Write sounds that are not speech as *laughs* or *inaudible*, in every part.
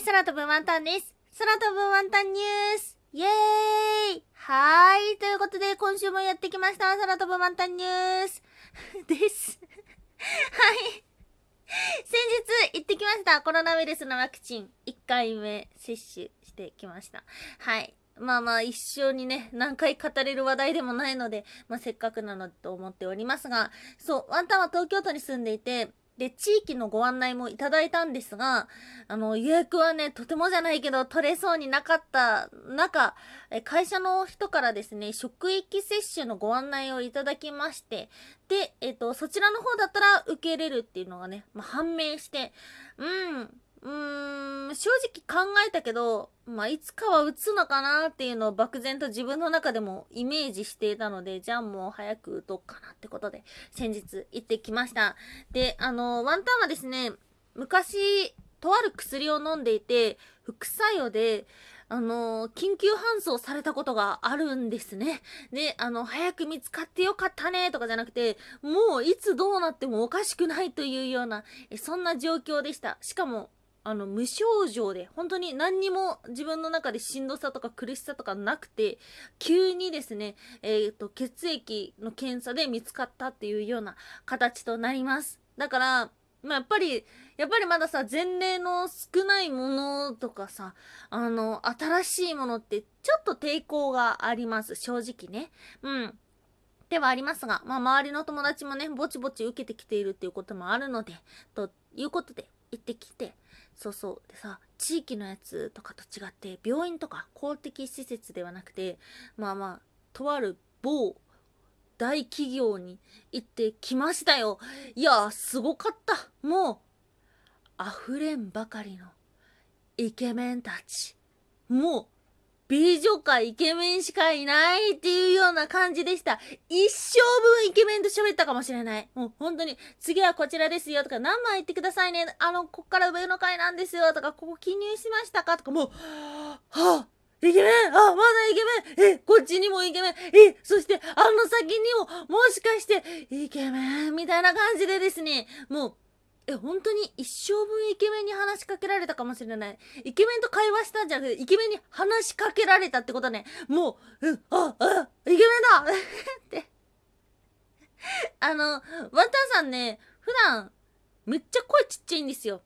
い、空飛ぶワンタンです。空飛ぶワンタンニュースイエーイはーい。ということで、今週もやってきました。空飛ぶワンタンニュース *laughs* です。*laughs* はい。先日行ってきました。コロナウイルスのワクチン1回目接種してきました。はい。まあまあ一生にね、何回語れる話題でもないので、まあせっかくなのと思っておりますが、そう、ワンタンは東京都に住んでいて、で、地域のご案内もいただいたんですが、あの、予約はね、とてもじゃないけど、取れそうになかった中、会社の人からですね、職域接種のご案内をいただきまして、で、えっ、と、そちらの方だったら受けれるっていうのがね、まあ、判明して、うん、うーん、正直考えたけど、まあ、いつかは打つのかなっていうのを漠然と自分の中でもイメージしていたので、じゃあもう早く打とうかなってことで、先日行ってきました。で、あの、ワンタンはですね、昔、とある薬を飲んでいて、副作用で、あの緊急搬送されたことがあるんですね。で、あの、早く見つかってよかったねとかじゃなくて、もういつどうなってもおかしくないというような、そんな状況でした。しかも、あの、無症状で、本当に何にも自分の中でしんどさとか苦しさとかなくて、急にですね、え、ー、と、血液の検査で見つかったっていうような形となります。だから、まあ、やっぱり、やっぱりまださ、前例の少ないものとかさ、あの、新しいものってちょっと抵抗があります。正直ね。うん。ではありますが、まあ、周りの友達もね、ぼちぼち受けてきているっていうこともあるので、ということで、行ってきて、そうそう。でさ地域のやつとかと違って病院とか公的施設ではなくてまあまあとある某大企業に行ってきましたよ。いやすごかった。もう溢れんばかりのイケメンたち。もう美女かイケメンしかいないっていうような感じでした。一生分イケメンと喋ったかもしれない。もう本当に、次はこちらですよとか、何枚言ってくださいね。あの、こっから上の階なんですよとか、ここ記入しましたかとか、もう、はあ、イケメン？あ、まだイケメン？え、こっちにもイケメン？え、そして、あの先にも、もしかして、イケメン？みたいな感じでですね、もう、え、本当に一生分イケメンに話しかけられたかもしれない。イケメンと会話したんじゃなくて、イケメンに話しかけられたってことね。もう、う、あ、あ、イケメンだって。あの、ワンタンさんね、普段、めっちゃ声ちっちゃいんですよ。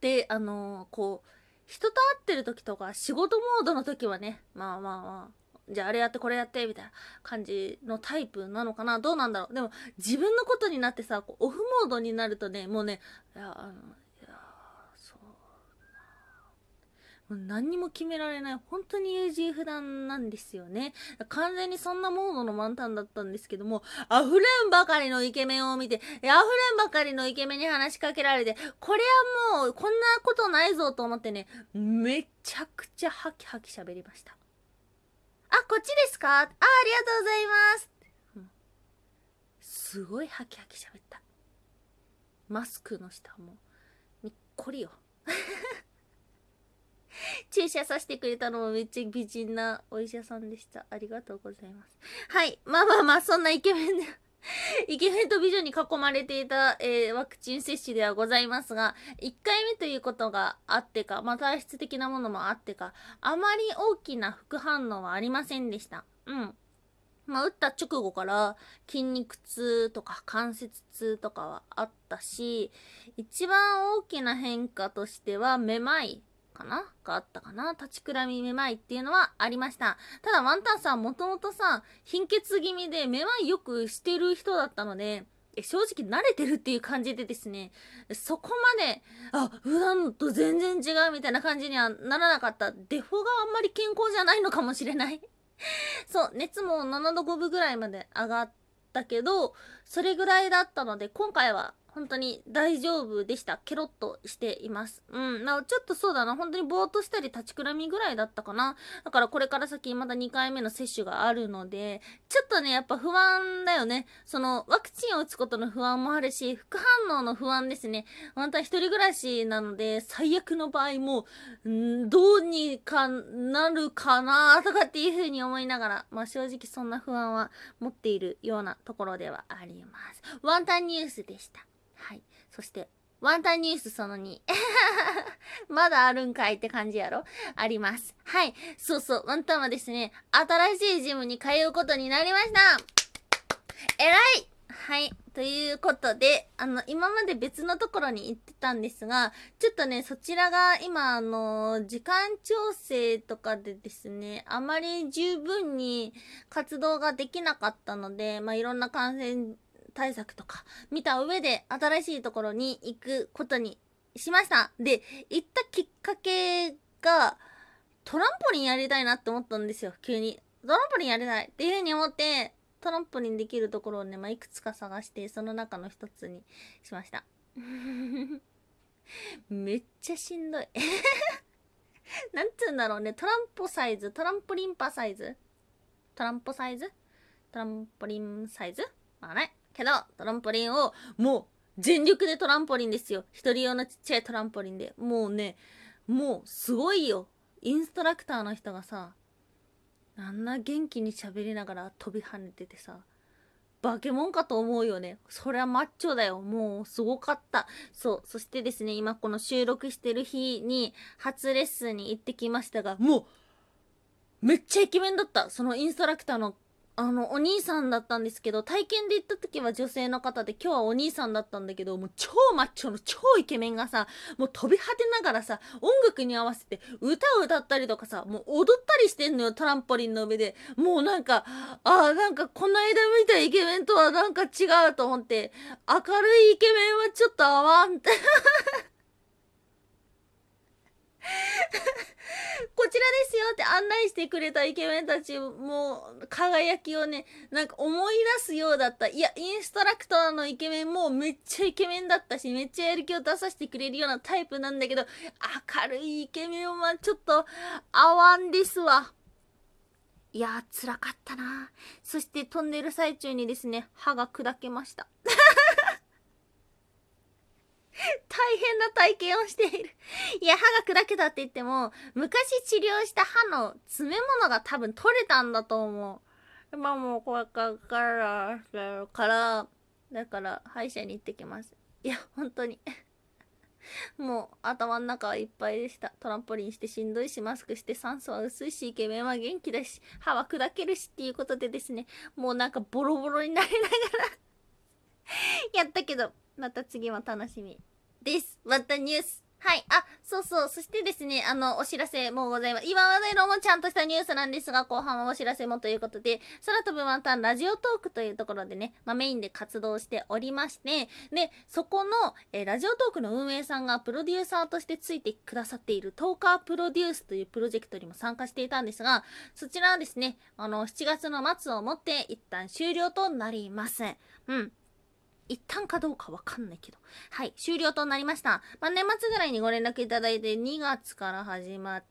で、あのこう、人と会ってる時とか、仕事モードの時はね、まあまあまあ、じゃああれやってこれやってみたいな感じのタイプなのかな？どうなんだろう？でも自分のことになってさオフモードになるとねもうねいやあのいやそうもう何にも決められない本当に優柔不断なんですよね。完全にそんなモードの満タンだったんですけども溢れんばかりのイケメンを見て溢れんばかりのイケメンに話しかけられてこれはもうこんなことないぞと思ってねめちゃくちゃハキハキ喋りました、こっちですか？あ、ありがとうございます。すごいハキハキ喋った。マスクの下も、にっこりよ。*laughs* 注射させてくれたのもめっちゃ美人なお医者さんでした。ありがとうございます。はい。まあまあまあ、そんなイケメンで *laughs* イケメンと美女に囲まれていた、えー、ワクチン接種ではございますが、1回目ということがあってか、まあ、体質的なものもあってか、あまり大きな副反応はありませんでした。うん。まあ、打った直後から筋肉痛とか関節痛とかはあったし、一番大きな変化としては、めまいかな？があったかな？立ちくらみめまいっていうのはありました。ただワンタンさんもともとさ、貧血気味でめまいよくしてる人だったので、正直慣れてるっていう感じでですね、そこまで、あ、普段と全然違うみたいな感じにはならなかった。デフォがあんまり健康じゃないのかもしれない *laughs* そう、熱も7度5分ぐらいまで上がったけど、それぐらいだったので、今回は本当に大丈夫でした。ケロッとしています。うん。なお、ちょっとそうだな。本当にぼーっとしたり立ちくらみぐらいだったかな。だからこれから先まだ2回目の接種があるので、ちょっとね、やっぱ不安だよね。その、ワクチンを打つことの不安もあるし、副反応の不安ですね。本当は一人暮らしなので、最悪の場合も、んどうにかなるかなとかっていうふうに思いながら、まあ正直そんな不安は持っているようなところではあります。ワンタンニュースでした。はい。そして、ワンタンニュースその2。*laughs* まだあるんかいって感じやろ？あります。はい。そうそう。ワンタンはですね、新しいジムに通うことになりましたえらいはい。ということで、あの、今まで別のところに行ってたんですが、ちょっとね、そちらが今、あの、時間調整とかでですね、あまり十分に活動ができなかったので、まあ、いろんな感染対策とか見た上で新しいところに行くことにしました。で、行ったきっかけがトランポリンやりたいなって思ったんですよ、急に。トランポリンやりたいっていう風に思って、トランポリンできるところをね、まあ、いくつか探して、その中の一つにしました。*laughs* めっちゃしんどい *laughs* なんつうんだろうね、トランポサイズ、トランポリンパサイズトランポサイズ？トランポリンサイズ？まあね。けど、トランポリンを、もう、全力でトランポリンですよ。一人用のちっちゃいトランポリンで。もうね、もう、すごいよ。インストラクターの人がさ、あんな元気に喋りながら飛び跳ねててさ、化け物かと思うよね。そりゃマッチョだよ。もうすごかった。そう。そしてですね、今この収録してる日に初レッスンに行ってきましたが、もう、めっちゃイケメンだった。そのインストラクターのあの、お兄さんだったんですけど、体験で行った時は女性の方で、今日はお兄さんだったんだけど、もう超マッチョの超イケメンがさ、もう飛び果てながらさ、音楽に合わせて歌を歌ったりとかさ、もう踊ったりしてんのよ、トランポリンの上で。もうなんか、ああ、なんかこの間見たイケメンとはなんか違うと思って、明るいイケメンはちょっと合わんって。こちらですよって案内してくれたイケメンたちも輝きをね、なんか思い出すようだった。いや、インストラクターのイケメンもめっちゃイケメンだったし、めっちゃやる気を出させてくれるようなタイプなんだけど、明るいイケメンはちょっと合わんですわ。いやー、辛かったなそして飛んでる最中にですね、歯が砕けました。*laughs* 大変な体験をしている。*laughs* いや、歯が砕けたって言っても、昔治療した歯の詰め物が多分取れたんだと思う。今もうこれからから、だから歯医者に行ってきます。いや、本当に。*laughs* もう頭の中はいっぱいでした。トランポリンしてしんどいし、マスクして酸素は薄いし、イケメンは元気だし、歯は砕けるしっていうことでですね、もうなんかボロボロになりながら *laughs* やったけど、また次も楽しみ。です。またニュース。はい。あ、そうそう。そしてですね、あの、お知らせもございます。今までのもちゃんとしたニュースなんですが、後半はお知らせもということで、空飛ぶワンタンラジオトークというところでね、まあ、メインで活動しておりまして、で、そこの、えー、ラジオトークの運営さんがプロデューサーとしてついてくださっているトーカープロデュースというプロジェクトにも参加していたんですが、そちらはですね、あの、7月の末をもって一旦終了となります。うん。一旦かどうかわかんないけど。はい、終了となりました。まあ、年末ぐらいにご連絡いただいて、2月から始まって、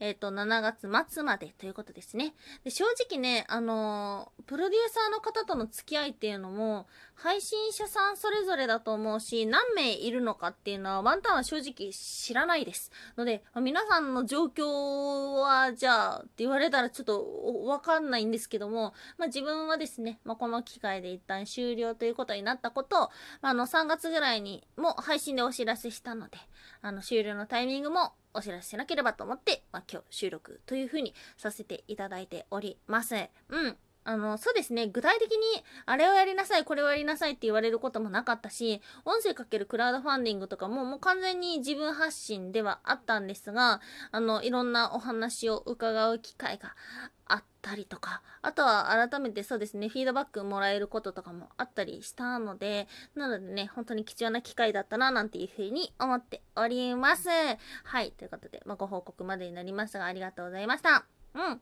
えっ、ー、と、7月末までということですね。で正直ね、あのー、プロデューサーの方との付き合いっていうのも、配信者さんそれぞれだと思うし、何名いるのかっていうのはワンタンは正直知らないです。ので、皆さんの状況は、じゃあ、って言われたらちょっとわかんないんですけども、まあ、自分はですね、まあ、この機会で一旦終了ということになったことを、まあ、の、3月ぐらいにも配信でお知らせしたので、あの、終了のタイミングもお知らせしなければと思って、まあ、今日収録という風にさせていただいております。うん。あの、そうですね。具体的に、あれをやりなさい、これをやりなさいって言われることもなかったし、音声かけるクラウドファンディングとかも、もう完全に自分発信ではあったんですが、あの、いろんなお話を伺う機会がたりとか、あとは改めてそうですね、フィードバックもらえることとかもあったりしたので、なのでね、本当に貴重な機会だったな、なんていうふうに思っております。はい。ということで、まあ、ご報告までになりましたが、ありがとうございました。うん。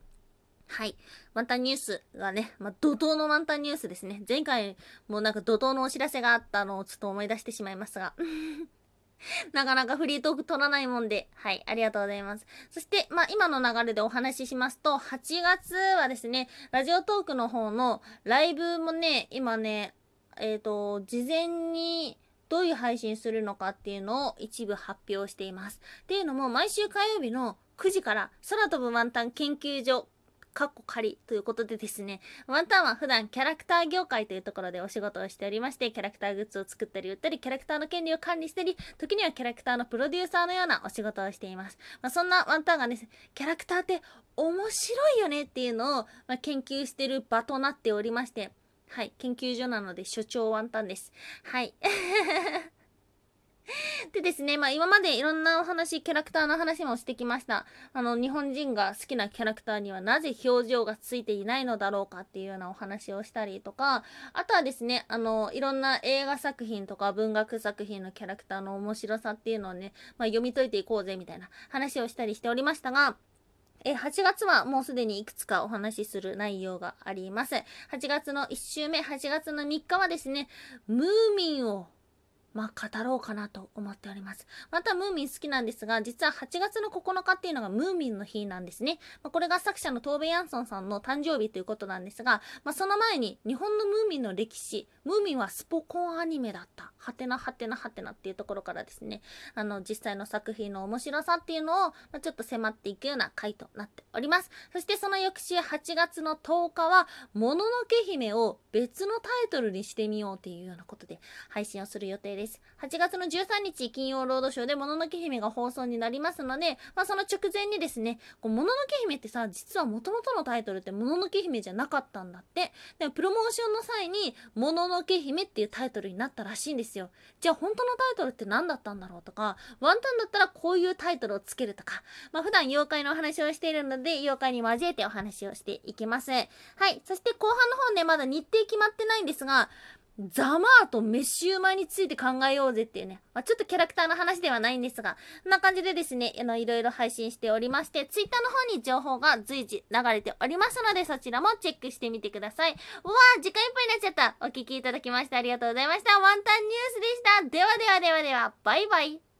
はい。ワンタンニュースがね、まあ、怒涛のワンタンニュースですね。前回もなんか怒涛のお知らせがあったのをちょっと思い出してしまいますが。*laughs* なかなかフリートーク取らないもんで、はい、ありがとうございます。そして、まあ、今の流れでお話ししますと、8月はですね、ラジオトークの方のライブもね、今ね、えっ、ー、と、事前に、どういう配信するのかっていうのを一部発表しています。っていうのも、毎週火曜日の9時から空飛ぶワンタン研究所かっこ仮ということでですね、ワンタンは普段キャラクター業界というところでお仕事をしておりまして、キャラクターグッズを作ったり売ったり、キャラクターの権利を管理したり、時にはキャラクターのプロデューサーのようなお仕事をしています。まあ、そんなワンタンがね、キャラクターって面白いよねっていうのを、ま、研究してる場となっておりまして、はい、研究所なので所長ワンタンです。はい。*laughs* でですね、まあ今までいろんなお話、キャラクターの話もしてきました。あの、日本人が好きなキャラクターにはなぜ表情がついていないのだろうかっていうようなお話をしたりとか、あとはですね、あの、いろんな映画作品とか文学作品のキャラクターの面白さっていうのをね、まあ読み解いていこうぜみたいな話をしたりしておりましたが、え、8月はもうすでにいくつかお話しする内容があります。8月の1週目、8月の3日はですね、ムーミンをまあ、語ろうかなと思っております。また、ムーミン好きなんですが、実は8月の9日っていうのがムーミンの日なんですね。まあ、これが作者のトーベ・ヤンソンさんの誕生日ということなんですが、まあ、その前に日本のムーミンの歴史、ムーミンはスポコンアニメだった。はてなはてなはてなっていうところからですね、あの、実際の作品の面白さっていうのを、まあ、ちょっと迫っていくような回となっております。そしてその翌週8月の10日は、もののけ姫を別のタイトルにしてみようっていうようなことで配信をする予定ですです。8月の13日金曜ロードショーでもののけ姫が放送になりますので、まあ、その直前にですね、こうもののけ姫ってさ、実は元々のタイトルってもののけ姫じゃなかったんだって。で、プロモーションの際に、もののけ姫っていうタイトルになったらしいんですよ。じゃあ本当のタイトルって何だったんだろうとか、ワンタンだったらこういうタイトルをつけるとか、まあ、普段妖怪のお話をしているので、妖怪に交えてお話をしていきます。はい。そして後半の方ね、まだ日程決まってないんですが、ザマーとメッシュウマについて考えようぜっていうね、まあ、ちょっとキャラクターの話ではないんですが、こんな感じでですね、あの、いろいろ配信しておりまして、ツイッターの方に情報が随時流れておりますので、そちらもチェックしてみてください。うわー、時間いっぱいになっちゃった。お聴きいただきましてありがとうございました。ワンタンニュースでした。ではではではでは、バイバイ。